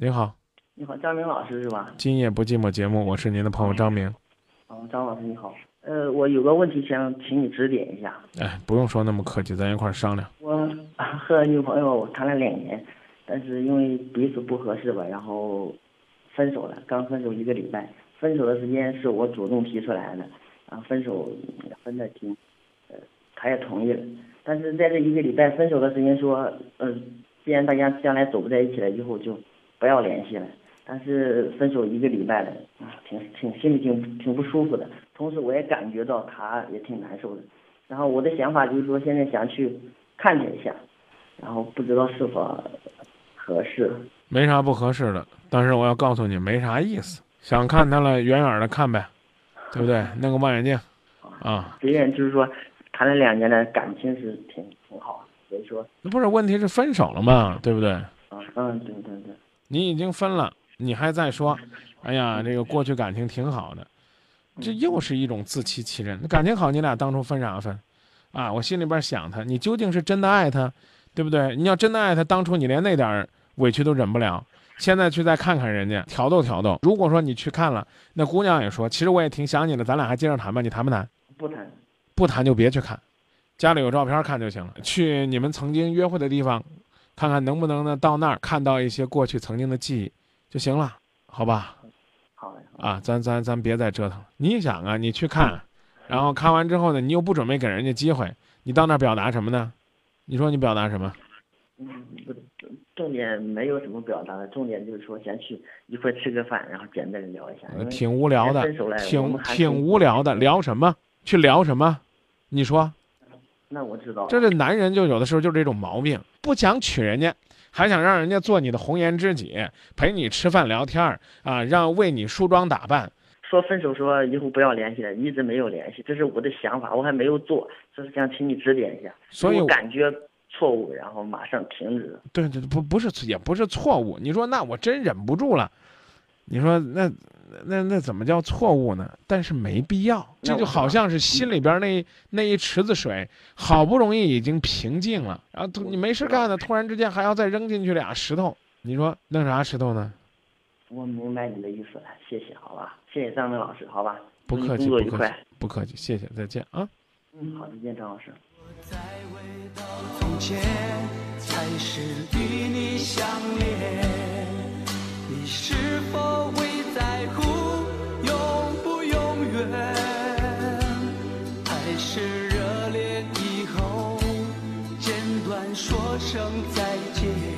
你好，你好，张明老师是吧？今夜不寂寞节目，我是您的朋友张明。哦，张老师你好。呃，我有个问题想请你指点一下。哎，不用说那么客气，咱一块儿商量。我和女朋友谈了两年，但是因为彼此不合适吧，然后分手了。刚分手一个礼拜，分手的时间是我主动提出来的，啊，分手分的挺，呃，他也同意了。但是在这一个礼拜分手的时间说，嗯，既然大家将来走不在一起了，以后就不要联系了。但是分手一个礼拜了，啊，挺挺心里挺挺不舒服的。同时我也感觉到他也挺难受的。然后我的想法就是说，现在想去看他一下，然后不知道是否合适。没啥不合适的，但是我要告诉你，没啥意思。想看他了，远远的看呗，对不对？弄个望远镜，啊。别人就是说，谈了两年的感情是挺挺好，所以说。那不是问题是分手了嘛，对不对？啊，嗯，对对对。你已经分了。你还在说，哎呀，这个过去感情挺好的，这又是一种自欺欺人。感情好，你俩当初分啥分？啊，我心里边想他，你究竟是真的爱他，对不对？你要真的爱他，当初你连那点委屈都忍不了，现在去再看看人家，挑逗挑逗。如果说你去看了，那姑娘也说，其实我也挺想你的，咱俩还接着谈吧？你谈不谈？不谈。不谈就别去看，家里有照片看就行了。去你们曾经约会的地方，看看能不能呢到那儿看到一些过去曾经的记忆。就行了，好吧？好啊，咱咱咱别再折腾了。你想啊，你去看，然后看完之后呢，你又不准备给人家机会，你到那儿表达什么呢？你说你表达什么？嗯，不，重点没有什么表达的，重点就是说先去一块吃个饭，然后简单的聊一下。挺无聊的，挺挺无聊的，聊什么？去聊什么？你说？那我知道。这是男人就有的时候就这种毛病，不想娶人家。还想让人家做你的红颜知己，陪你吃饭聊天儿啊，让为你梳妆打扮。说分手，说以后不要联系了，一直没有联系，这是我的想法，我还没有做，就是想请你指点一下。所以我感觉错误，然后马上停止。对对，不不是，也不是错误。你说那我真忍不住了，你说那。那那怎么叫错误呢？但是没必要，这就好像是心里边那那一池子水，好不容易已经平静了，然后你没事干呢，突然之间还要再扔进去俩石头，你说弄啥石头呢？我明白你的意思了，谢谢，好吧，谢谢张明老师，好吧，不客气，不客气，不客气，谢谢，再见啊。嗯，好，再见，张老师。你是否会声再见？